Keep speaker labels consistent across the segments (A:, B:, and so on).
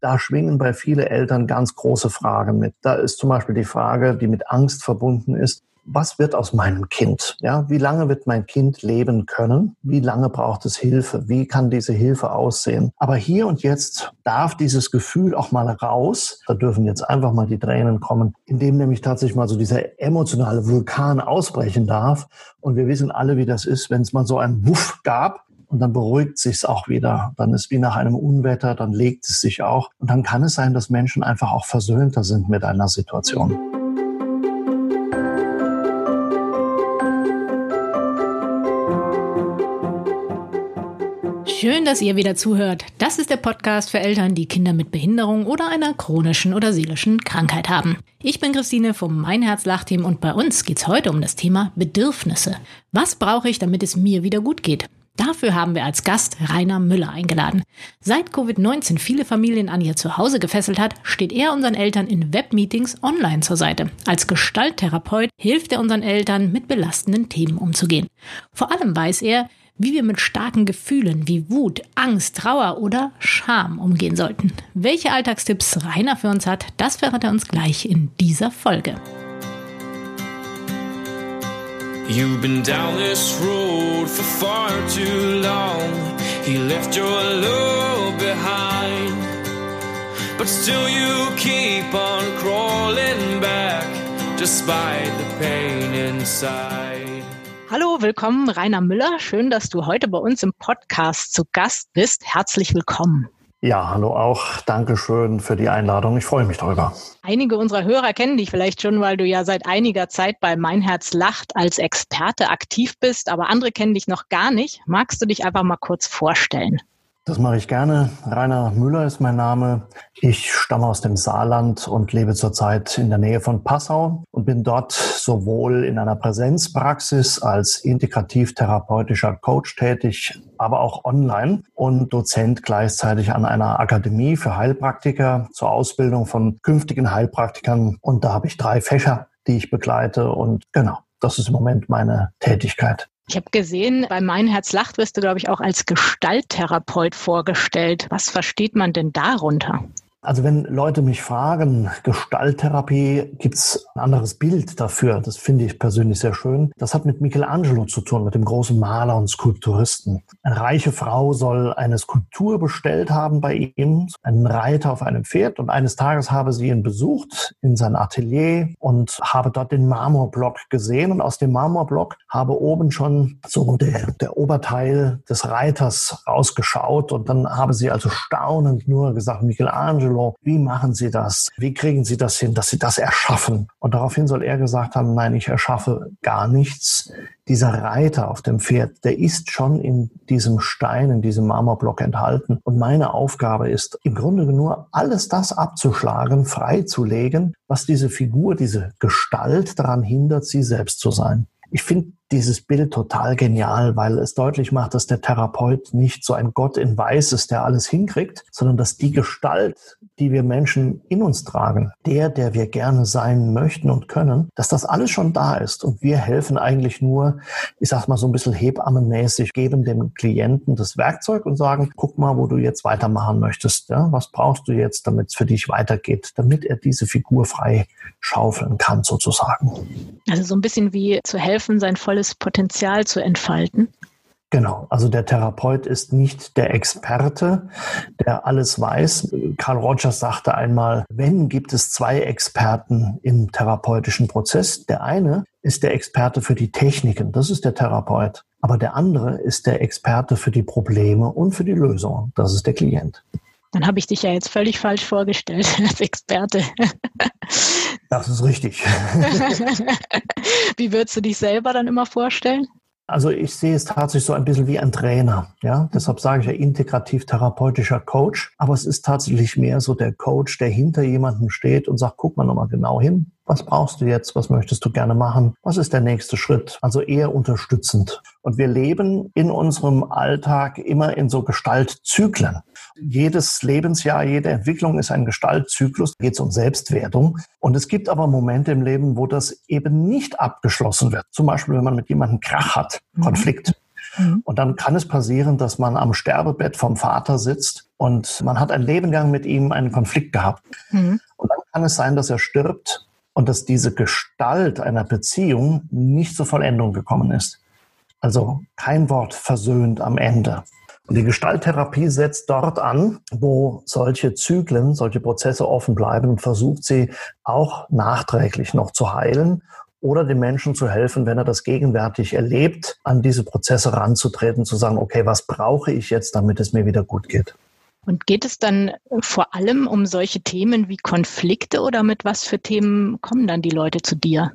A: Da schwingen bei vielen Eltern ganz große Fragen mit. Da ist zum Beispiel die Frage, die mit Angst verbunden ist, was wird aus meinem Kind? Ja, wie lange wird mein Kind leben können? Wie lange braucht es Hilfe? Wie kann diese Hilfe aussehen? Aber hier und jetzt darf dieses Gefühl auch mal raus. Da dürfen jetzt einfach mal die Tränen kommen, indem nämlich tatsächlich mal so dieser emotionale Vulkan ausbrechen darf. Und wir wissen alle, wie das ist, wenn es mal so einen Wuff gab und dann beruhigt sich's auch wieder. Dann ist wie nach einem Unwetter, dann legt es sich auch und dann kann es sein, dass Menschen einfach auch versöhnter sind mit einer Situation.
B: Schön, dass ihr wieder zuhört. Das ist der Podcast für Eltern, die Kinder mit Behinderung oder einer chronischen oder seelischen Krankheit haben. Ich bin Christine vom Mein Herz Lachteam und bei uns geht's heute um das Thema Bedürfnisse. Was brauche ich, damit es mir wieder gut geht? Dafür haben wir als Gast Rainer Müller eingeladen. Seit Covid-19 viele Familien an ihr Zuhause gefesselt hat, steht er unseren Eltern in Webmeetings online zur Seite. Als Gestalttherapeut hilft er unseren Eltern, mit belastenden Themen umzugehen. Vor allem weiß er, wie wir mit starken Gefühlen wie Wut, Angst, Trauer oder Scham umgehen sollten. Welche Alltagstipps Rainer für uns hat, das verrät er uns gleich in dieser Folge. You've been down this road for far too long. He left your love behind. But still you keep on crawling back despite the pain inside. Hallo, willkommen Rainer Müller. Schön, dass du heute bei uns im Podcast zu Gast bist. Herzlich willkommen.
A: Ja, hallo auch. Dankeschön für die Einladung. Ich freue mich darüber.
B: Einige unserer Hörer kennen dich vielleicht schon, weil du ja seit einiger Zeit bei Mein Herz lacht als Experte aktiv bist, aber andere kennen dich noch gar nicht. Magst du dich einfach mal kurz vorstellen?
A: Das mache ich gerne. Rainer Müller ist mein Name. Ich stamme aus dem Saarland und lebe zurzeit in der Nähe von Passau und bin dort sowohl in einer Präsenzpraxis als integrativ-therapeutischer Coach tätig, aber auch online und Dozent gleichzeitig an einer Akademie für Heilpraktiker zur Ausbildung von künftigen Heilpraktikern. Und da habe ich drei Fächer, die ich begleite und genau, das ist im Moment meine Tätigkeit.
B: Ich habe gesehen, bei Mein Herz lacht wirst du, glaube ich, auch als Gestalttherapeut vorgestellt. Was versteht man denn darunter?
A: Also wenn Leute mich fragen, Gestalttherapie, gibt's ein anderes Bild dafür. Das finde ich persönlich sehr schön. Das hat mit Michelangelo zu tun, mit dem großen Maler und Skulpturisten. Eine reiche Frau soll eine Skulptur bestellt haben bei ihm, einen Reiter auf einem Pferd. Und eines Tages habe sie ihn besucht in sein Atelier und habe dort den Marmorblock gesehen. Und aus dem Marmorblock habe oben schon so der, der Oberteil des Reiters rausgeschaut. Und dann habe sie also staunend nur gesagt, Michelangelo, Michelangelo, wie machen Sie das? Wie kriegen Sie das hin, dass Sie das erschaffen? Und daraufhin soll er gesagt haben, nein, ich erschaffe gar nichts. Dieser Reiter auf dem Pferd, der ist schon in diesem Stein, in diesem Marmorblock enthalten. Und meine Aufgabe ist im Grunde nur alles das abzuschlagen, freizulegen, was diese Figur, diese Gestalt daran hindert, sie selbst zu sein. Ich finde dieses Bild total genial, weil es deutlich macht, dass der Therapeut nicht so ein Gott in Weiß ist, der alles hinkriegt, sondern dass die Gestalt, die wir Menschen in uns tragen, der, der wir gerne sein möchten und können, dass das alles schon da ist. Und wir helfen eigentlich nur, ich sag mal so ein bisschen hebammenmäßig, geben dem Klienten das Werkzeug und sagen, guck mal, wo du jetzt weitermachen möchtest. Ja? Was brauchst du jetzt, damit es für dich weitergeht, damit er diese Figur frei schaufeln kann, sozusagen.
B: Also so ein bisschen wie zu helfen, sein volles volles Potenzial zu entfalten?
A: Genau, also der Therapeut ist nicht der Experte, der alles weiß. Karl Rogers sagte einmal, wenn gibt es zwei Experten im therapeutischen Prozess. Der eine ist der Experte für die Techniken, das ist der Therapeut. Aber der andere ist der Experte für die Probleme und für die Lösung, das ist der Klient.
B: Dann habe ich dich ja jetzt völlig falsch vorgestellt als Experte.
A: Das ist richtig.
B: Wie würdest du dich selber dann immer vorstellen?
A: Also ich sehe es tatsächlich so ein bisschen wie ein Trainer. Ja, deshalb sage ich ja integrativ therapeutischer Coach. Aber es ist tatsächlich mehr so der Coach, der hinter jemandem steht und sagt, guck mal nochmal genau hin. Was brauchst du jetzt? Was möchtest du gerne machen? Was ist der nächste Schritt? Also eher unterstützend. Und wir leben in unserem Alltag immer in so Gestaltzyklen. Jedes Lebensjahr, jede Entwicklung ist ein Gestaltzyklus. Da geht es um Selbstwertung. Und es gibt aber Momente im Leben, wo das eben nicht abgeschlossen wird. Zum Beispiel, wenn man mit jemandem Krach hat, mhm. Konflikt. Mhm. Und dann kann es passieren, dass man am Sterbebett vom Vater sitzt und man hat ein Leben lang mit ihm einen Konflikt gehabt. Mhm. Und dann kann es sein, dass er stirbt und dass diese Gestalt einer Beziehung nicht zur Vollendung gekommen ist. Also kein Wort versöhnt am Ende. Die Gestalttherapie setzt dort an, wo solche Zyklen, solche Prozesse offen bleiben und versucht sie auch nachträglich noch zu heilen oder dem Menschen zu helfen, wenn er das gegenwärtig erlebt, an diese Prozesse ranzutreten, zu sagen, okay, was brauche ich jetzt, damit es mir wieder gut geht.
B: Und geht es dann vor allem um solche Themen wie Konflikte oder mit was für Themen kommen dann die Leute zu dir?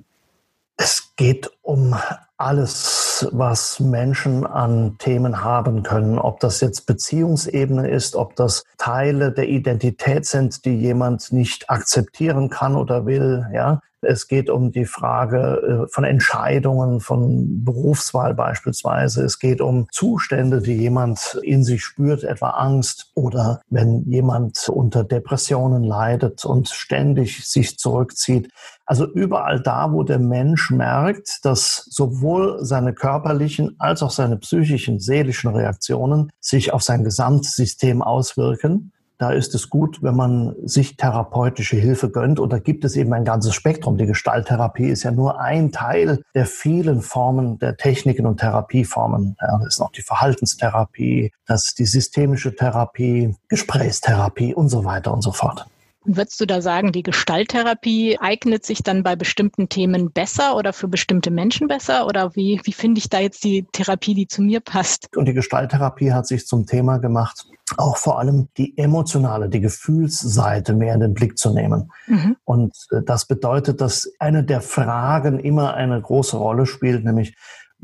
A: Es geht um alles, was Menschen an Themen haben können, ob das jetzt Beziehungsebene ist, ob das Teile der Identität sind, die jemand nicht akzeptieren kann oder will, ja. Es geht um die Frage äh, von Entscheidungen, von Berufswahl beispielsweise. Es geht um Zustände, die jemand in sich spürt, etwa Angst oder wenn jemand unter Depressionen leidet und ständig sich zurückzieht. Also überall da, wo der Mensch merkt, dass sowohl seine körperlichen als auch seine psychischen, seelischen Reaktionen sich auf sein Gesamtsystem auswirken, da ist es gut, wenn man sich therapeutische Hilfe gönnt. Und da gibt es eben ein ganzes Spektrum. Die Gestalttherapie ist ja nur ein Teil der vielen Formen der Techniken und Therapieformen. Ja, das ist noch die Verhaltenstherapie, das ist die systemische Therapie, Gesprächstherapie und so weiter und so fort.
B: Würdest du da sagen, die Gestalttherapie eignet sich dann bei bestimmten Themen besser oder für bestimmte Menschen besser? Oder wie, wie finde ich da jetzt die Therapie, die zu mir passt?
A: Und die Gestalttherapie hat sich zum Thema gemacht, auch vor allem die emotionale, die Gefühlsseite mehr in den Blick zu nehmen. Mhm. Und äh, das bedeutet, dass eine der Fragen immer eine große Rolle spielt, nämlich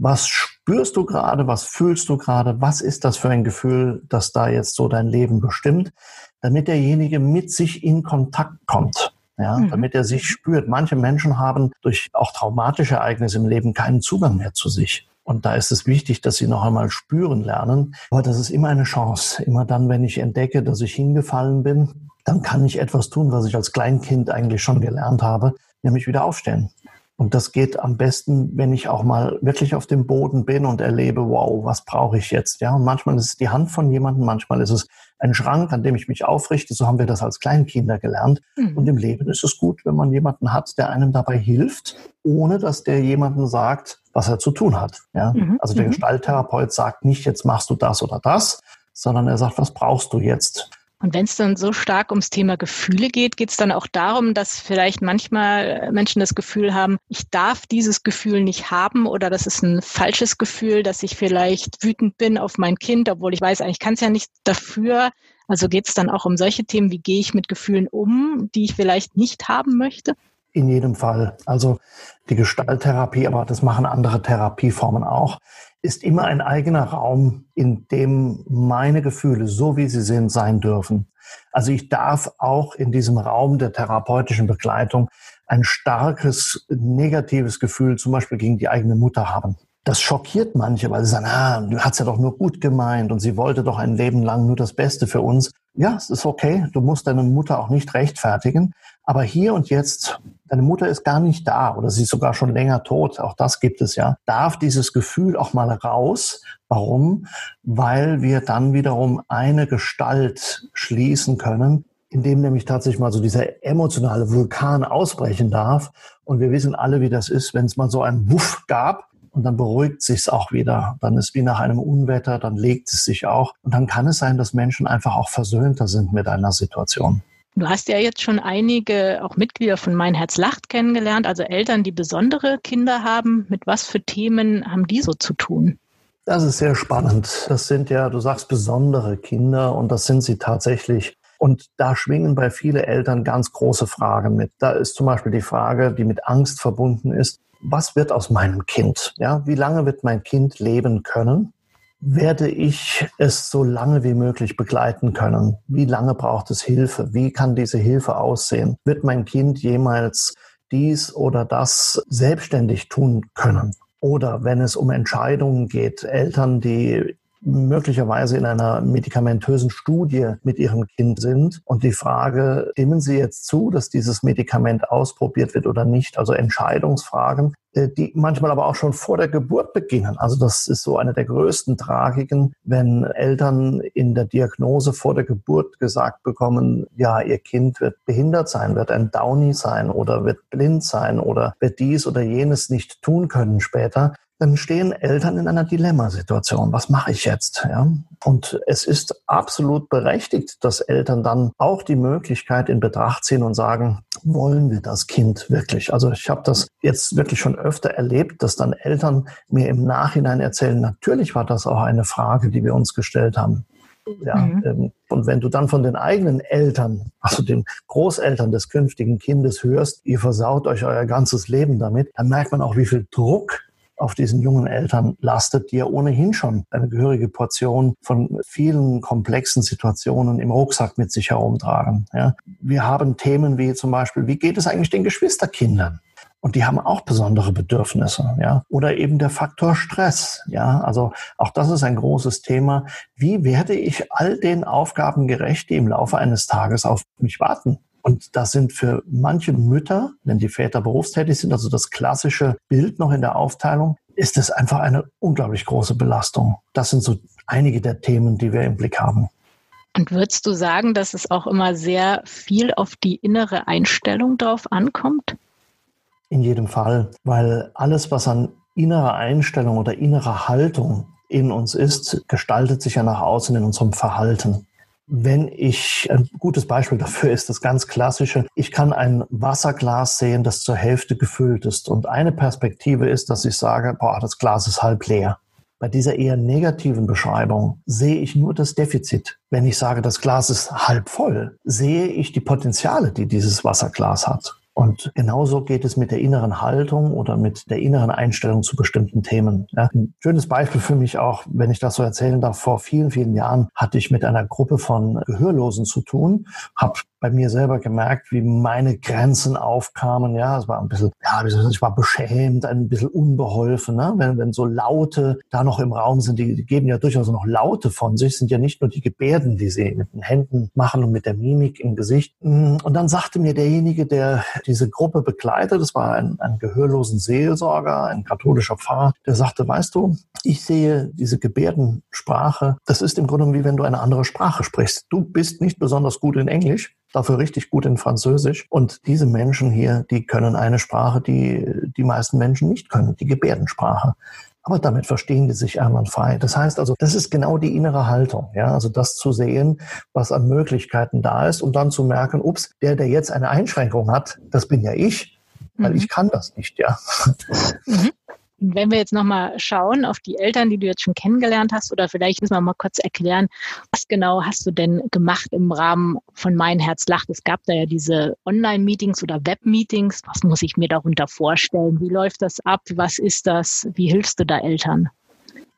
A: was spürst du gerade, was fühlst du gerade, was ist das für ein Gefühl, das da jetzt so dein Leben bestimmt, damit derjenige mit sich in Kontakt kommt. Ja, mhm. damit er sich spürt. Manche Menschen haben durch auch traumatische Ereignisse im Leben keinen Zugang mehr zu sich. Und da ist es wichtig, dass sie noch einmal spüren lernen. Aber das ist immer eine Chance. Immer dann, wenn ich entdecke, dass ich hingefallen bin, dann kann ich etwas tun, was ich als Kleinkind eigentlich schon gelernt habe, nämlich wieder aufstehen. Und das geht am besten, wenn ich auch mal wirklich auf dem Boden bin und erlebe, wow, was brauche ich jetzt? Ja, und manchmal ist es die Hand von jemandem, manchmal ist es ein Schrank, an dem ich mich aufrichte. So haben wir das als Kleinkinder gelernt. Mhm. Und im Leben ist es gut, wenn man jemanden hat, der einem dabei hilft, ohne dass der jemanden sagt, was er zu tun hat. Ja, mhm. also der mhm. Gestalttherapeut sagt nicht, jetzt machst du das oder das, sondern er sagt, was brauchst du jetzt?
B: Und wenn es dann so stark ums Thema Gefühle geht, geht es dann auch darum, dass vielleicht manchmal Menschen das Gefühl haben, ich darf dieses Gefühl nicht haben oder das ist ein falsches Gefühl, dass ich vielleicht wütend bin auf mein Kind, obwohl ich weiß, eigentlich kann es ja nicht dafür. Also geht es dann auch um solche Themen, wie gehe ich mit Gefühlen um, die ich vielleicht nicht haben möchte?
A: In jedem Fall. Also die Gestalttherapie, aber das machen andere Therapieformen auch, ist immer ein eigener Raum, in dem meine Gefühle, so wie sie sind, sein dürfen. Also ich darf auch in diesem Raum der therapeutischen Begleitung ein starkes negatives Gefühl zum Beispiel gegen die eigene Mutter haben. Das schockiert manche, weil sie sagen, ah, du hast ja doch nur gut gemeint und sie wollte doch ein Leben lang nur das Beste für uns. Ja, es ist okay. Du musst deine Mutter auch nicht rechtfertigen. Aber hier und jetzt, deine Mutter ist gar nicht da oder sie ist sogar schon länger tot. Auch das gibt es ja. Darf dieses Gefühl auch mal raus. Warum? Weil wir dann wiederum eine Gestalt schließen können, in dem nämlich tatsächlich mal so dieser emotionale Vulkan ausbrechen darf. Und wir wissen alle, wie das ist, wenn es mal so einen Wuff gab und dann beruhigt sich's auch wieder. Dann ist wie nach einem Unwetter, dann legt es sich auch. Und dann kann es sein, dass Menschen einfach auch versöhnter sind mit einer Situation.
B: Du hast ja jetzt schon einige auch Mitglieder von Mein Herz lacht kennengelernt, also Eltern, die besondere Kinder haben. Mit was für Themen haben die so zu tun?
A: Das ist sehr spannend. Das sind ja, du sagst, besondere Kinder und das sind sie tatsächlich. Und da schwingen bei vielen Eltern ganz große Fragen mit. Da ist zum Beispiel die Frage, die mit Angst verbunden ist was wird aus meinem Kind? Ja, wie lange wird mein Kind leben können? Werde ich es so lange wie möglich begleiten können? Wie lange braucht es Hilfe? Wie kann diese Hilfe aussehen? Wird mein Kind jemals dies oder das selbstständig tun können? Oder wenn es um Entscheidungen geht, Eltern, die möglicherweise in einer medikamentösen Studie mit ihrem Kind sind und die Frage, stimmen Sie jetzt zu, dass dieses Medikament ausprobiert wird oder nicht? Also Entscheidungsfragen, die manchmal aber auch schon vor der Geburt beginnen. Also das ist so eine der größten Tragiken, wenn Eltern in der Diagnose vor der Geburt gesagt bekommen, ja, ihr Kind wird behindert sein, wird ein Downy sein oder wird blind sein oder wird dies oder jenes nicht tun können später dann stehen Eltern in einer Dilemmasituation. Was mache ich jetzt? Ja? Und es ist absolut berechtigt, dass Eltern dann auch die Möglichkeit in Betracht ziehen und sagen, wollen wir das Kind wirklich? Also ich habe das jetzt wirklich schon öfter erlebt, dass dann Eltern mir im Nachhinein erzählen, natürlich war das auch eine Frage, die wir uns gestellt haben. Ja, mhm. Ähm, und wenn du dann von den eigenen Eltern, also den Großeltern des künftigen Kindes hörst, ihr versaut euch euer ganzes Leben damit, dann merkt man auch, wie viel Druck auf diesen jungen Eltern lastet, die ja ohnehin schon eine gehörige Portion von vielen komplexen Situationen im Rucksack mit sich herumtragen. Ja. Wir haben Themen wie zum Beispiel, wie geht es eigentlich den Geschwisterkindern? Und die haben auch besondere Bedürfnisse, ja. Oder eben der Faktor Stress, ja. Also auch das ist ein großes Thema. Wie werde ich all den Aufgaben gerecht, die im Laufe eines Tages auf mich warten? Und das sind für manche Mütter, wenn die Väter berufstätig sind, also das klassische Bild noch in der Aufteilung, ist es einfach eine unglaublich große Belastung. Das sind so einige der Themen, die wir im Blick haben.
B: Und würdest du sagen, dass es auch immer sehr viel auf die innere Einstellung drauf ankommt?
A: In jedem Fall, weil alles, was an innerer Einstellung oder innerer Haltung in uns ist, gestaltet sich ja nach außen in unserem Verhalten. Wenn ich, ein gutes Beispiel dafür ist das ganz klassische, ich kann ein Wasserglas sehen, das zur Hälfte gefüllt ist. Und eine Perspektive ist, dass ich sage, boah, das Glas ist halb leer. Bei dieser eher negativen Beschreibung sehe ich nur das Defizit. Wenn ich sage, das Glas ist halb voll, sehe ich die Potenziale, die dieses Wasserglas hat. Und genauso geht es mit der inneren Haltung oder mit der inneren Einstellung zu bestimmten Themen. Ja, ein schönes Beispiel für mich auch, wenn ich das so erzählen darf, vor vielen, vielen Jahren hatte ich mit einer Gruppe von Gehörlosen zu tun, habe bei mir selber gemerkt, wie meine Grenzen aufkamen. Ja, es war ein bisschen, ja, ich war beschämt, ein bisschen unbeholfen. Ne? Wenn, wenn so Laute da noch im Raum sind, die, geben ja durchaus noch Laute von sich, sind ja nicht nur die Gebärden, die sie mit den Händen machen und mit der Mimik im Gesicht. Und dann sagte mir derjenige, der diese Gruppe begleitet, das war ein, ein gehörlosen Seelsorger, ein katholischer Pfarrer, der sagte, weißt du, ich sehe diese Gebärdensprache, das ist im Grunde wie wenn du eine andere Sprache sprichst. Du bist nicht besonders gut in Englisch, dafür richtig gut in Französisch. Und diese Menschen hier, die können eine Sprache, die die meisten Menschen nicht können, die Gebärdensprache. Aber damit verstehen die sich einwandfrei. Das heißt also, das ist genau die innere Haltung. Ja, also das zu sehen, was an Möglichkeiten da ist und dann zu merken, ups, der, der jetzt eine Einschränkung hat, das bin ja ich, weil mhm. ich kann das nicht, ja. Mhm.
B: Wenn wir jetzt nochmal schauen auf die Eltern, die du jetzt schon kennengelernt hast, oder vielleicht müssen wir mal kurz erklären, was genau hast du denn gemacht im Rahmen von Mein Herz lacht? Es gab da ja diese Online-Meetings oder Web-Meetings. Was muss ich mir darunter vorstellen? Wie läuft das ab? Was ist das? Wie hilfst du da Eltern?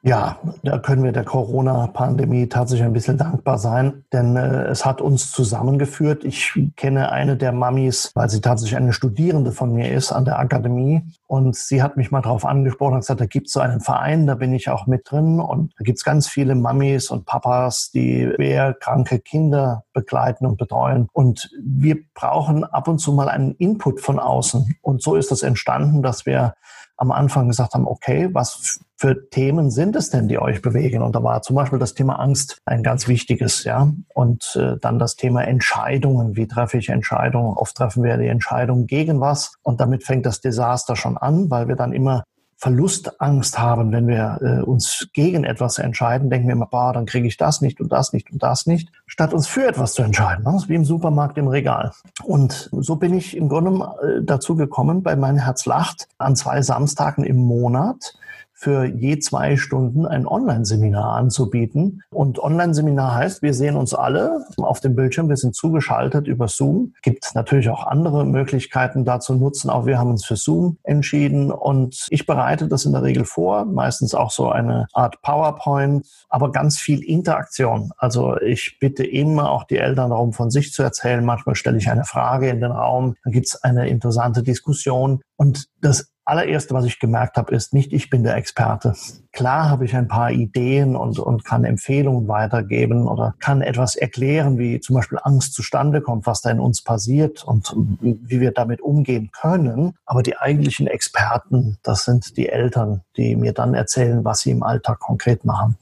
A: Ja, da können wir der Corona-Pandemie tatsächlich ein bisschen dankbar sein, denn äh, es hat uns zusammengeführt. Ich kenne eine der Mamis, weil sie tatsächlich eine Studierende von mir ist an der Akademie. Und sie hat mich mal darauf angesprochen und gesagt, da gibt es so einen Verein, da bin ich auch mit drin. Und da gibt es ganz viele Mamis und Papas, die schwer kranke Kinder begleiten und betreuen. Und wir brauchen ab und zu mal einen Input von außen. Und so ist das entstanden, dass wir am Anfang gesagt haben, okay, was für Themen sind es denn, die euch bewegen? Und da war zum Beispiel das Thema Angst ein ganz wichtiges, ja. Und äh, dann das Thema Entscheidungen. Wie treffe ich Entscheidungen? Oft treffen wir die Entscheidung gegen was. Und damit fängt das Desaster schon an, weil wir dann immer Verlustangst haben, wenn wir äh, uns gegen etwas entscheiden, denken wir immer, boah, dann kriege ich das nicht und das nicht und das nicht, statt uns für etwas zu entscheiden, ne? wie im Supermarkt im Regal. Und so bin ich im Grunde äh, dazu gekommen, bei Mein Herz lacht an zwei Samstagen im Monat für je zwei Stunden ein Online-Seminar anzubieten. Und Online-Seminar heißt, wir sehen uns alle auf dem Bildschirm, wir sind zugeschaltet über Zoom. Gibt natürlich auch andere Möglichkeiten da zu nutzen. Auch wir haben uns für Zoom entschieden und ich bereite das in der Regel vor, meistens auch so eine Art PowerPoint, aber ganz viel Interaktion. Also ich bitte immer auch die Eltern darum, von sich zu erzählen. Manchmal stelle ich eine Frage in den Raum, dann gibt es eine interessante Diskussion und das allererste, was ich gemerkt habe, ist nicht, ich bin der Experte. Klar habe ich ein paar Ideen und, und kann Empfehlungen weitergeben oder kann etwas erklären, wie zum Beispiel Angst zustande kommt, was da in uns passiert und wie wir damit umgehen können. Aber die eigentlichen Experten, das sind die Eltern, die mir dann erzählen, was sie im Alltag konkret machen.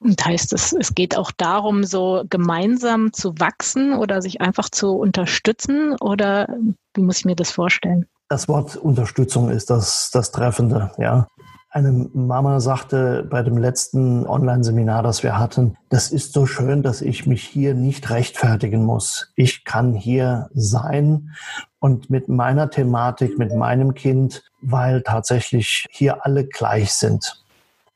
B: Und heißt es, es geht auch darum, so gemeinsam zu wachsen oder sich einfach zu unterstützen? Oder wie muss ich mir das vorstellen?
A: Das Wort Unterstützung ist das, das Treffende, ja. Eine Mama sagte bei dem letzten Online-Seminar, das wir hatten, das ist so schön, dass ich mich hier nicht rechtfertigen muss. Ich kann hier sein und mit meiner Thematik, mit meinem Kind, weil tatsächlich hier alle gleich sind.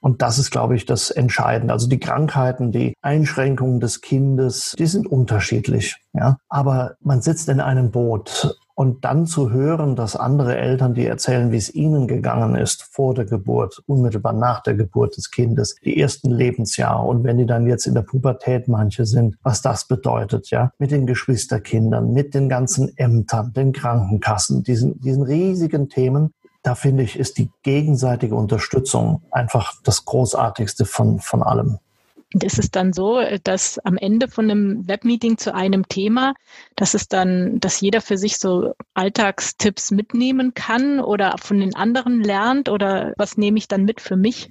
A: Und das ist, glaube ich, das Entscheidende. Also die Krankheiten, die Einschränkungen des Kindes, die sind unterschiedlich. Ja, aber man sitzt in einem Boot und dann zu hören, dass andere Eltern, die erzählen, wie es ihnen gegangen ist vor der Geburt, unmittelbar nach der Geburt des Kindes, die ersten Lebensjahre und wenn die dann jetzt in der Pubertät manche sind, was das bedeutet, ja, mit den Geschwisterkindern, mit den ganzen Ämtern, den Krankenkassen, diesen, diesen riesigen Themen, da finde ich, ist die gegenseitige Unterstützung einfach das Großartigste von, von allem.
B: Und ist es dann so, dass am Ende von einem Webmeeting zu einem Thema, dass es dann, dass jeder für sich so Alltagstipps mitnehmen kann oder von den anderen lernt oder was nehme ich dann mit für mich?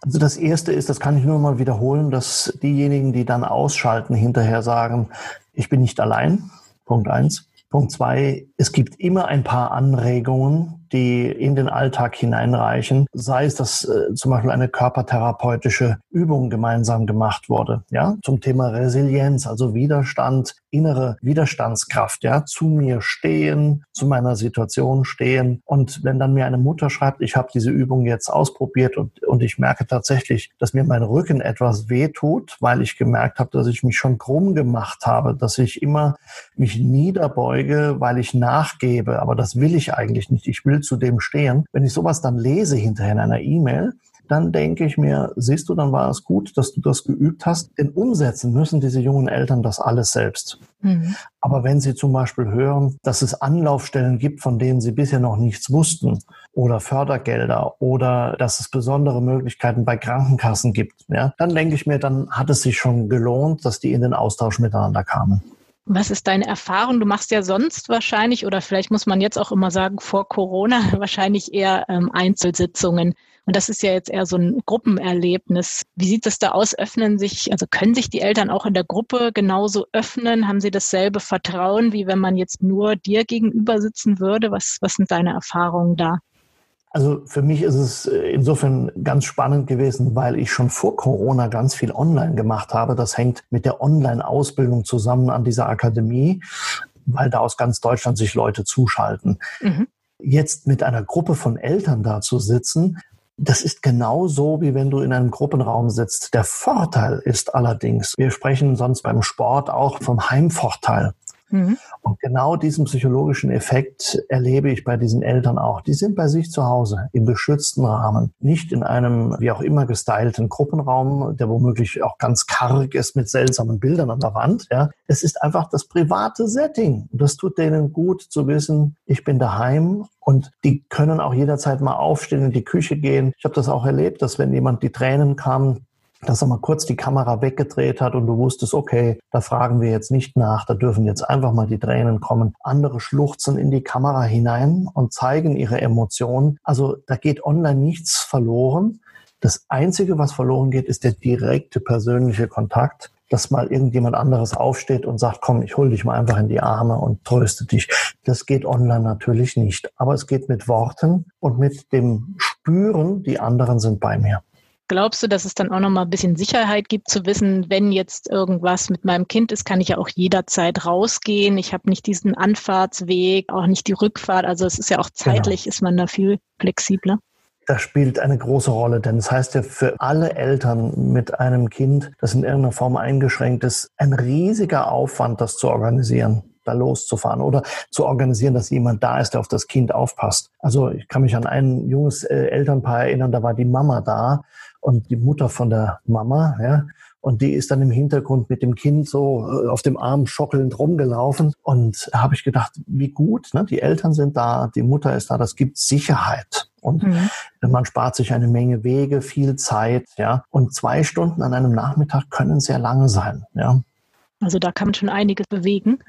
A: Also das erste ist, das kann ich nur mal wiederholen, dass diejenigen, die dann ausschalten, hinterher sagen, ich bin nicht allein. Punkt eins. Punkt zwei, es gibt immer ein paar Anregungen, die in den Alltag hineinreichen, sei es, dass äh, zum Beispiel eine körpertherapeutische Übung gemeinsam gemacht wurde, ja, zum Thema Resilienz, also Widerstand, innere Widerstandskraft, ja, zu mir stehen, zu meiner Situation stehen. Und wenn dann mir eine Mutter schreibt, ich habe diese Übung jetzt ausprobiert und, und ich merke tatsächlich, dass mir mein Rücken etwas wehtut, weil ich gemerkt habe, dass ich mich schon krumm gemacht habe, dass ich immer mich niederbeuge, weil ich nachgebe. Aber das will ich eigentlich nicht. Ich will zu dem stehen. Wenn ich sowas dann lese hinterher in einer E-Mail, dann denke ich mir, siehst du, dann war es gut, dass du das geübt hast. Denn umsetzen müssen diese jungen Eltern das alles selbst. Mhm. Aber wenn sie zum Beispiel hören, dass es Anlaufstellen gibt, von denen sie bisher noch nichts wussten, oder Fördergelder, oder dass es besondere Möglichkeiten bei Krankenkassen gibt, ja, dann denke ich mir, dann hat es sich schon gelohnt, dass die in den Austausch miteinander kamen.
B: Was ist deine Erfahrung? Du machst ja sonst wahrscheinlich, oder vielleicht muss man jetzt auch immer sagen, vor Corona wahrscheinlich eher ähm, Einzelsitzungen. Und das ist ja jetzt eher so ein Gruppenerlebnis. Wie sieht das da aus? Öffnen sich, also können sich die Eltern auch in der Gruppe genauso öffnen? Haben sie dasselbe Vertrauen, wie wenn man jetzt nur dir gegenüber sitzen würde? Was, was sind deine Erfahrungen da?
A: Also für mich ist es äh, insofern ganz spannend gewesen, weil ich schon vor Corona ganz viel online gemacht habe. Das hängt mit der Online-Ausbildung zusammen an dieser Akademie, weil da aus ganz Deutschland sich Leute zuschalten. Mhm. Jetzt mit einer Gruppe von Eltern da zu sitzen, das ist genauso, wie wenn du in einem Gruppenraum sitzt. Der Vorteil ist allerdings, wir sprechen sonst beim Sport auch vom Heimvorteil. Mhm. Und genau diesen psychologischen Effekt erlebe ich bei diesen Eltern auch. Die sind bei sich zu Hause im geschützten Rahmen, nicht in einem wie auch immer gestylten Gruppenraum, der womöglich auch ganz karg ist mit seltsamen Bildern an der Wand. Ja, es ist einfach das private Setting. Und das tut denen gut zu wissen, ich bin daheim und die können auch jederzeit mal aufstehen, in die Küche gehen. Ich habe das auch erlebt, dass wenn jemand die Tränen kamen, dass er mal kurz die Kamera weggedreht hat und du wusstest, okay, da fragen wir jetzt nicht nach, da dürfen jetzt einfach mal die Tränen kommen. Andere schluchzen in die Kamera hinein und zeigen ihre Emotionen. Also da geht online nichts verloren. Das Einzige, was verloren geht, ist der direkte persönliche Kontakt, dass mal irgendjemand anderes aufsteht und sagt, komm, ich hol dich mal einfach in die Arme und tröste dich. Das geht online natürlich nicht. Aber es geht mit Worten und mit dem Spüren, die anderen sind bei mir.
B: Glaubst du, dass es dann auch noch mal ein bisschen Sicherheit gibt, zu wissen, wenn jetzt irgendwas mit meinem Kind ist, kann ich ja auch jederzeit rausgehen. Ich habe nicht diesen Anfahrtsweg, auch nicht die Rückfahrt. Also es ist ja auch genau. zeitlich, genau. ist man da viel flexibler.
A: Das spielt eine große Rolle, denn es das heißt ja für alle Eltern mit einem Kind, das in irgendeiner Form eingeschränkt ist, ein riesiger Aufwand, das zu organisieren da loszufahren oder zu organisieren, dass jemand da ist, der auf das Kind aufpasst. Also ich kann mich an ein junges äh, Elternpaar erinnern, da war die Mama da und die Mutter von der Mama, ja. und die ist dann im Hintergrund mit dem Kind so äh, auf dem Arm schockelnd rumgelaufen. Und da habe ich gedacht, wie gut, ne? die Eltern sind da, die Mutter ist da, das gibt Sicherheit. Und mhm. man spart sich eine Menge Wege, viel Zeit, ja. Und zwei Stunden an einem Nachmittag können sehr lange sein, ja.
B: Also da kann man schon einiges bewegen.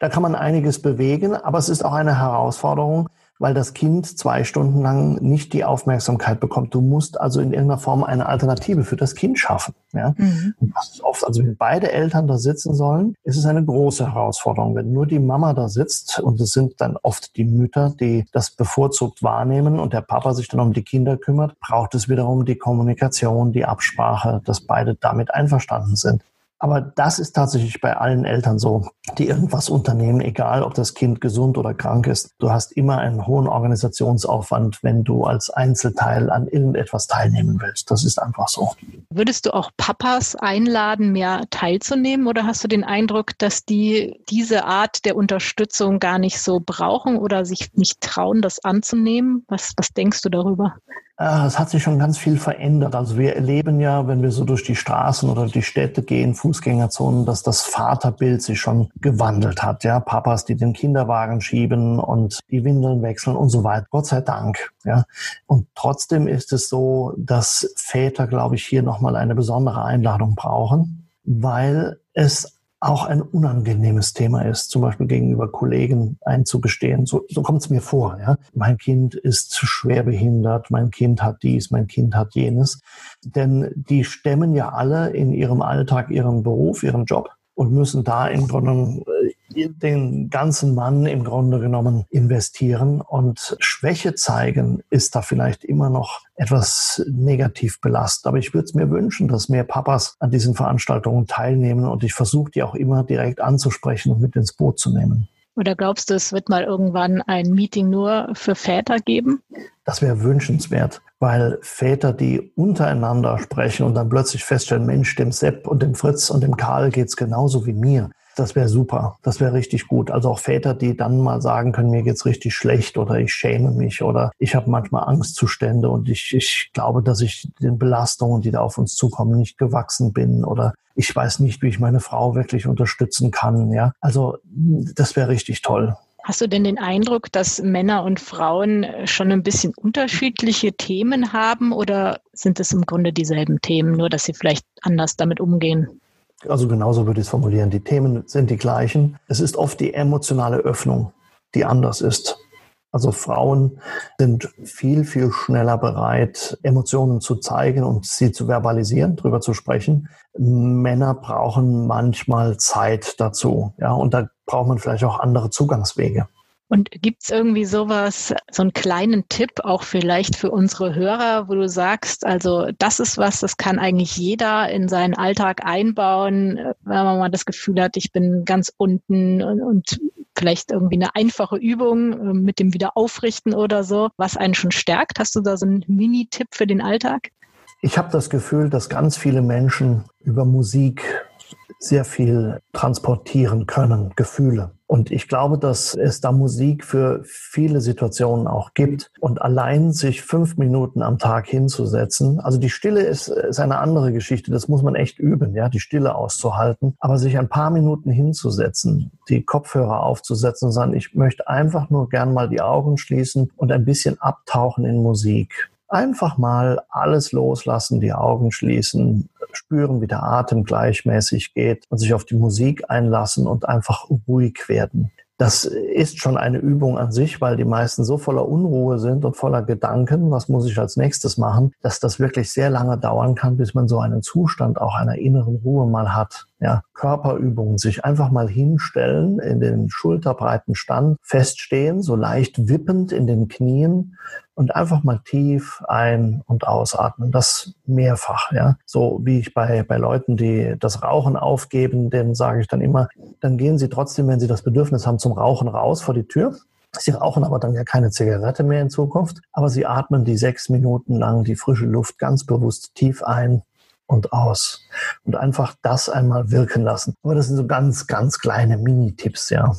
A: Da kann man einiges bewegen, aber es ist auch eine Herausforderung, weil das Kind zwei Stunden lang nicht die Aufmerksamkeit bekommt. Du musst also in irgendeiner Form eine Alternative für das Kind schaffen. Ja? Mhm. Und das ist oft, also wenn beide Eltern da sitzen sollen, ist es eine große Herausforderung. Wenn nur die Mama da sitzt und es sind dann oft die Mütter, die das bevorzugt wahrnehmen und der Papa sich dann um die Kinder kümmert, braucht es wiederum die Kommunikation, die Absprache, dass beide damit einverstanden sind. Aber das ist tatsächlich bei allen Eltern so, die irgendwas unternehmen, egal ob das Kind gesund oder krank ist. Du hast immer einen hohen Organisationsaufwand, wenn du als Einzelteil an irgendetwas teilnehmen willst. Das ist einfach so.
B: Würdest du auch Papas einladen, mehr teilzunehmen oder hast du den Eindruck, dass die diese Art der Unterstützung gar nicht so brauchen oder sich nicht trauen, das anzunehmen? Was, was denkst du darüber?
A: Ah, es hat sich schon ganz viel verändert. Also wir erleben ja, wenn wir so durch die Straßen oder die Städte gehen, Fußgängerzonen, dass das Vaterbild sich schon gewandelt hat. Ja, Papas, die den Kinderwagen schieben und die Windeln wechseln und so weiter. Gott sei Dank. Ja, und trotzdem ist es so, dass Väter, glaube ich, hier nochmal eine besondere Einladung brauchen, weil es auch ein unangenehmes Thema ist, zum Beispiel gegenüber Kollegen einzugestehen. So, so kommt es mir vor. Ja? Mein Kind ist schwer behindert, mein Kind hat dies, mein Kind hat jenes. Denn die stemmen ja alle in ihrem Alltag ihren Beruf, ihren Job und müssen da im Grunde äh, den ganzen Mann im Grunde genommen investieren. Und Schwäche zeigen ist da vielleicht immer noch etwas negativ belastet. Aber ich würde es mir wünschen, dass mehr Papas an diesen Veranstaltungen teilnehmen und ich versuche die auch immer direkt anzusprechen und mit ins Boot zu nehmen.
B: Oder glaubst du, es wird mal irgendwann ein Meeting nur für Väter geben?
A: Das wäre wünschenswert, weil Väter, die untereinander sprechen und dann plötzlich feststellen, Mensch, dem Sepp und dem Fritz und dem Karl geht's genauso wie mir. Das wäre super. Das wäre richtig gut. Also auch Väter, die dann mal sagen können, mir geht's richtig schlecht oder ich schäme mich oder ich habe manchmal Angstzustände und ich, ich glaube, dass ich den Belastungen, die da auf uns zukommen, nicht gewachsen bin oder ich weiß nicht, wie ich meine Frau wirklich unterstützen kann. Ja, also das wäre richtig toll.
B: Hast du denn den Eindruck, dass Männer und Frauen schon ein bisschen unterschiedliche Themen haben oder sind es im Grunde dieselben Themen, nur dass sie vielleicht anders damit umgehen?
A: Also genauso würde ich es formulieren. Die Themen sind die gleichen. Es ist oft die emotionale Öffnung, die anders ist. Also Frauen sind viel, viel schneller bereit, Emotionen zu zeigen und sie zu verbalisieren, drüber zu sprechen. Männer brauchen manchmal Zeit dazu. Ja, und da braucht man vielleicht auch andere Zugangswege.
B: Und gibt es irgendwie sowas, so einen kleinen Tipp auch vielleicht für unsere Hörer, wo du sagst, also das ist was, das kann eigentlich jeder in seinen Alltag einbauen, wenn man mal das Gefühl hat, ich bin ganz unten und, und vielleicht irgendwie eine einfache Übung äh, mit dem Wiederaufrichten oder so, was einen schon stärkt. Hast du da so einen Mini-Tipp für den Alltag?
A: Ich habe das Gefühl, dass ganz viele Menschen über Musik sehr viel transportieren können, Gefühle. Und ich glaube, dass es da Musik für viele Situationen auch gibt. Und allein sich fünf Minuten am Tag hinzusetzen, also die Stille ist, ist eine andere Geschichte. Das muss man echt üben, ja, die Stille auszuhalten. Aber sich ein paar Minuten hinzusetzen, die Kopfhörer aufzusetzen sagen, ich möchte einfach nur gern mal die Augen schließen und ein bisschen abtauchen in Musik. Einfach mal alles loslassen, die Augen schließen, spüren, wie der Atem gleichmäßig geht und sich auf die Musik einlassen und einfach ruhig werden. Das ist schon eine Übung an sich, weil die meisten so voller Unruhe sind und voller Gedanken, was muss ich als nächstes machen, dass das wirklich sehr lange dauern kann, bis man so einen Zustand auch einer inneren Ruhe mal hat. Ja, Körperübungen, sich einfach mal hinstellen, in den schulterbreiten Stand, feststehen, so leicht wippend in den Knien und einfach mal tief ein- und ausatmen. Das mehrfach, ja. So wie ich bei, bei Leuten, die das Rauchen aufgeben, denen sage ich dann immer, dann gehen sie trotzdem, wenn sie das Bedürfnis haben, zum Rauchen raus vor die Tür. Sie rauchen aber dann ja keine Zigarette mehr in Zukunft, aber sie atmen die sechs Minuten lang die frische Luft ganz bewusst tief ein und aus und einfach das einmal wirken lassen. Aber das sind so ganz, ganz kleine Mini-Tipps, ja.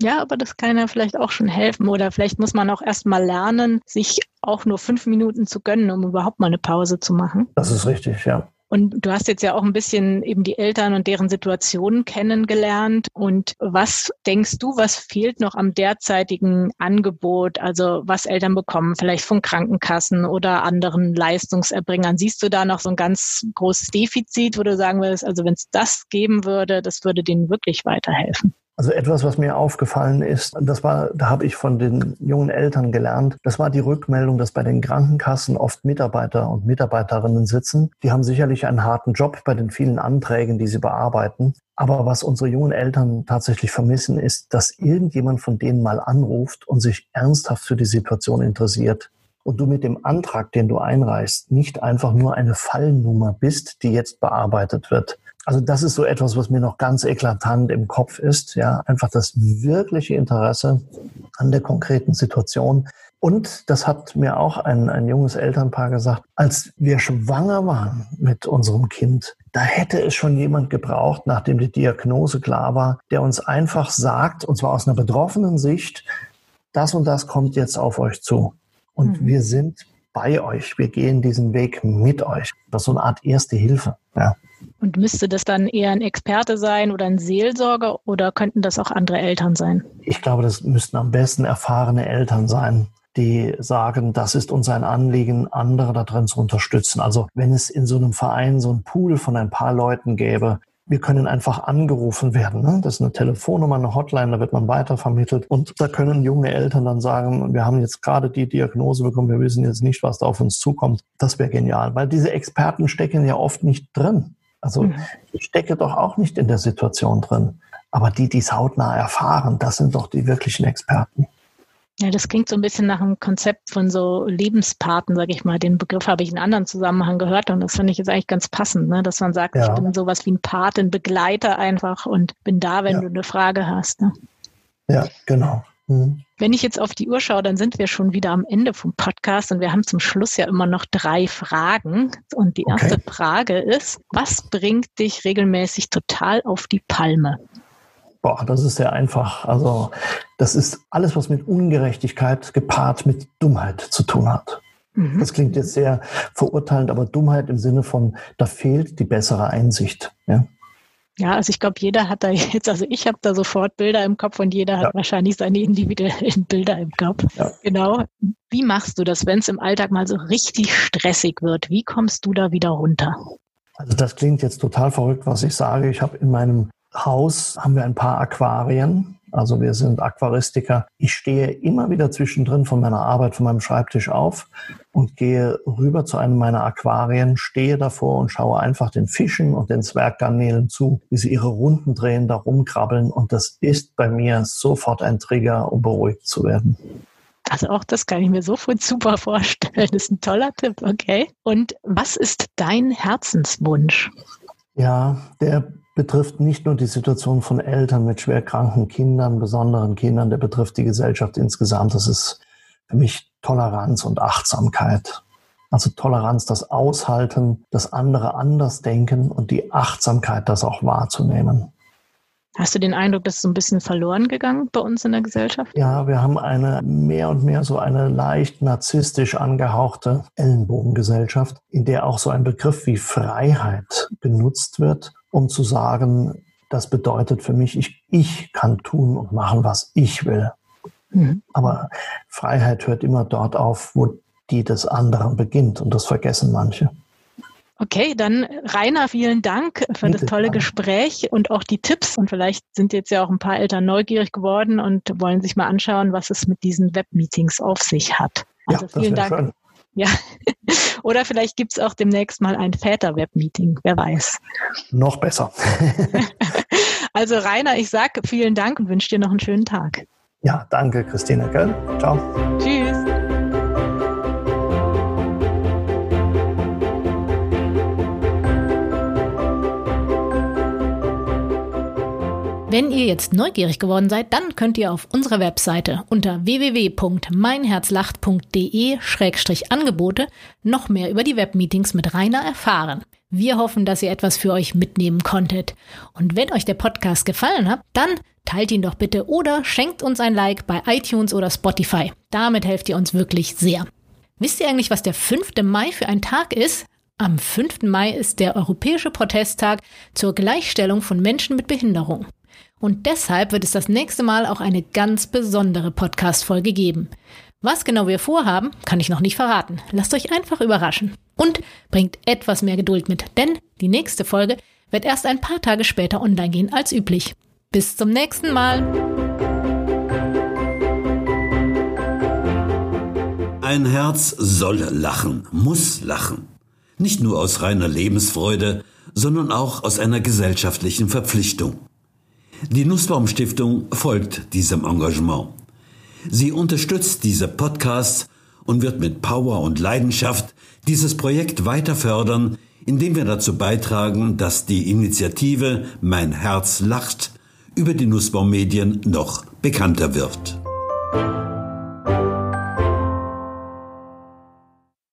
B: Ja, aber das kann ja vielleicht auch schon helfen. Oder vielleicht muss man auch erst mal lernen, sich auch nur fünf Minuten zu gönnen, um überhaupt mal eine Pause zu machen.
A: Das ist richtig, ja.
B: Und du hast jetzt ja auch ein bisschen eben die Eltern und deren Situationen kennengelernt. Und was denkst du, was fehlt noch am derzeitigen Angebot? Also was Eltern bekommen, vielleicht von Krankenkassen oder anderen Leistungserbringern. Siehst du da noch so ein ganz großes Defizit, wo du sagen würdest, also wenn es das geben würde, das würde denen wirklich weiterhelfen?
A: Also etwas, was mir aufgefallen ist, das war, da habe ich von den jungen Eltern gelernt, das war die Rückmeldung, dass bei den Krankenkassen oft Mitarbeiter und Mitarbeiterinnen sitzen. Die haben sicherlich einen harten Job bei den vielen Anträgen, die sie bearbeiten. Aber was unsere jungen Eltern tatsächlich vermissen, ist, dass irgendjemand von denen mal anruft und sich ernsthaft für die Situation interessiert und du mit dem Antrag, den du einreichst, nicht einfach nur eine Fallnummer bist, die jetzt bearbeitet wird, also das ist so etwas, was mir noch ganz eklatant im Kopf ist. Ja, einfach das wirkliche Interesse an der konkreten Situation. Und das hat mir auch ein, ein junges Elternpaar gesagt, als wir schwanger waren mit unserem Kind, da hätte es schon jemand gebraucht, nachdem die Diagnose klar war, der uns einfach sagt, und zwar aus einer betroffenen Sicht, das und das kommt jetzt auf euch zu. Und mhm. wir sind bei euch. Wir gehen diesen Weg mit euch. Das ist so eine Art erste Hilfe. Ja.
B: Und müsste das dann eher ein Experte sein oder ein Seelsorger oder könnten das auch andere Eltern sein?
A: Ich glaube, das müssten am besten erfahrene Eltern sein, die sagen, das ist uns ein Anliegen, andere darin zu unterstützen. Also wenn es in so einem Verein so ein Pool von ein paar Leuten gäbe, wir können einfach angerufen werden. Ne? Das ist eine Telefonnummer, eine Hotline, da wird man weitervermittelt. Und da können junge Eltern dann sagen, wir haben jetzt gerade die Diagnose bekommen, wir wissen jetzt nicht, was da auf uns zukommt. Das wäre genial, weil diese Experten stecken ja oft nicht drin. Also mhm. ich stecke doch auch nicht in der Situation drin. Aber die, die es hautnah erfahren, das sind doch die wirklichen Experten.
B: Ja, das klingt so ein bisschen nach einem Konzept von so Lebenspaten, sage ich mal. Den Begriff habe ich in anderen Zusammenhang gehört und das finde ich jetzt eigentlich ganz passend, ne? dass man sagt, ja. ich bin sowas wie ein Pat, ein Begleiter einfach und bin da, wenn ja. du eine Frage hast. Ne?
A: Ja, genau.
B: Mhm. Wenn ich jetzt auf die Uhr schaue, dann sind wir schon wieder am Ende vom Podcast und wir haben zum Schluss ja immer noch drei Fragen. Und die erste okay. Frage ist, was bringt dich regelmäßig total auf die Palme?
A: Boah, das ist sehr einfach. Also das ist alles, was mit Ungerechtigkeit gepaart mit Dummheit zu tun hat. Mhm. Das klingt jetzt sehr verurteilend, aber Dummheit im Sinne von, da fehlt die bessere Einsicht. Ja?
B: Ja, also ich glaube, jeder hat da jetzt, also ich habe da sofort Bilder im Kopf und jeder hat wahrscheinlich seine individuellen Bilder im Kopf. Ja. Genau. Wie machst du das, wenn es im Alltag mal so richtig stressig wird? Wie kommst du da wieder runter?
A: Also das klingt jetzt total verrückt, was ich sage. Ich habe in meinem Haus haben wir ein paar Aquarien also wir sind Aquaristiker. Ich stehe immer wieder zwischendrin von meiner Arbeit, von meinem Schreibtisch auf und gehe rüber zu einem meiner Aquarien, stehe davor und schaue einfach den Fischen und den Zwerggarnelen zu, wie sie ihre Runden drehen, da rumkrabbeln. Und das ist bei mir sofort ein Trigger, um beruhigt zu werden.
B: Also auch das kann ich mir sofort super vorstellen. Das ist ein toller Tipp, okay. Und was ist dein Herzenswunsch?
A: Ja, der betrifft nicht nur die Situation von Eltern mit schwerkranken Kindern, besonderen Kindern, der betrifft die Gesellschaft insgesamt. Das ist für mich Toleranz und Achtsamkeit. Also Toleranz, das Aushalten, das andere anders denken und die Achtsamkeit, das auch wahrzunehmen.
B: Hast du den Eindruck, das ist so ein bisschen verloren gegangen bei uns in der Gesellschaft?
A: Ja, wir haben eine mehr und mehr so eine leicht narzisstisch angehauchte Ellenbogengesellschaft, in der auch so ein Begriff wie Freiheit benutzt wird, um zu sagen, das bedeutet für mich, ich, ich kann tun und machen, was ich will. Mhm. Aber Freiheit hört immer dort auf, wo die des anderen beginnt und das vergessen manche.
B: Okay, dann Rainer, vielen Dank für Bitte, das tolle Gespräch und auch die Tipps. Und vielleicht sind jetzt ja auch ein paar Eltern neugierig geworden und wollen sich mal anschauen, was es mit diesen Webmeetings auf sich hat. Also ja, vielen Dank. Schön. Ja. Oder vielleicht gibt es auch demnächst mal ein Väter-Web-Meeting, wer weiß.
A: Noch besser.
B: also Rainer, ich sage vielen Dank und wünsche dir noch einen schönen Tag.
A: Ja, danke, Christine. Gell? Ciao. Tschüss.
B: Wenn ihr jetzt neugierig geworden seid, dann könnt ihr auf unserer Webseite unter www.meinherzlacht.de-angebote noch mehr über die Webmeetings mit Rainer erfahren. Wir hoffen, dass ihr etwas für euch mitnehmen konntet. Und wenn euch der Podcast gefallen hat, dann teilt ihn doch bitte oder schenkt uns ein Like bei iTunes oder Spotify. Damit helft ihr uns wirklich sehr. Wisst ihr eigentlich, was der 5. Mai für ein Tag ist? Am 5. Mai ist der Europäische Protesttag zur Gleichstellung von Menschen mit Behinderung. Und deshalb wird es das nächste Mal auch eine ganz besondere Podcast-Folge geben. Was genau wir vorhaben, kann ich noch nicht verraten. Lasst euch einfach überraschen. Und bringt etwas mehr Geduld mit, denn die nächste Folge wird erst ein paar Tage später online gehen als üblich. Bis zum nächsten Mal.
C: Ein Herz soll lachen, muss lachen. Nicht nur aus reiner Lebensfreude, sondern auch aus einer gesellschaftlichen Verpflichtung. Die Nussbaum Stiftung folgt diesem Engagement. Sie unterstützt diese Podcasts und wird mit Power und Leidenschaft dieses Projekt weiter fördern, indem wir dazu beitragen, dass die Initiative Mein Herz lacht über die Nussbaum Medien noch bekannter wird.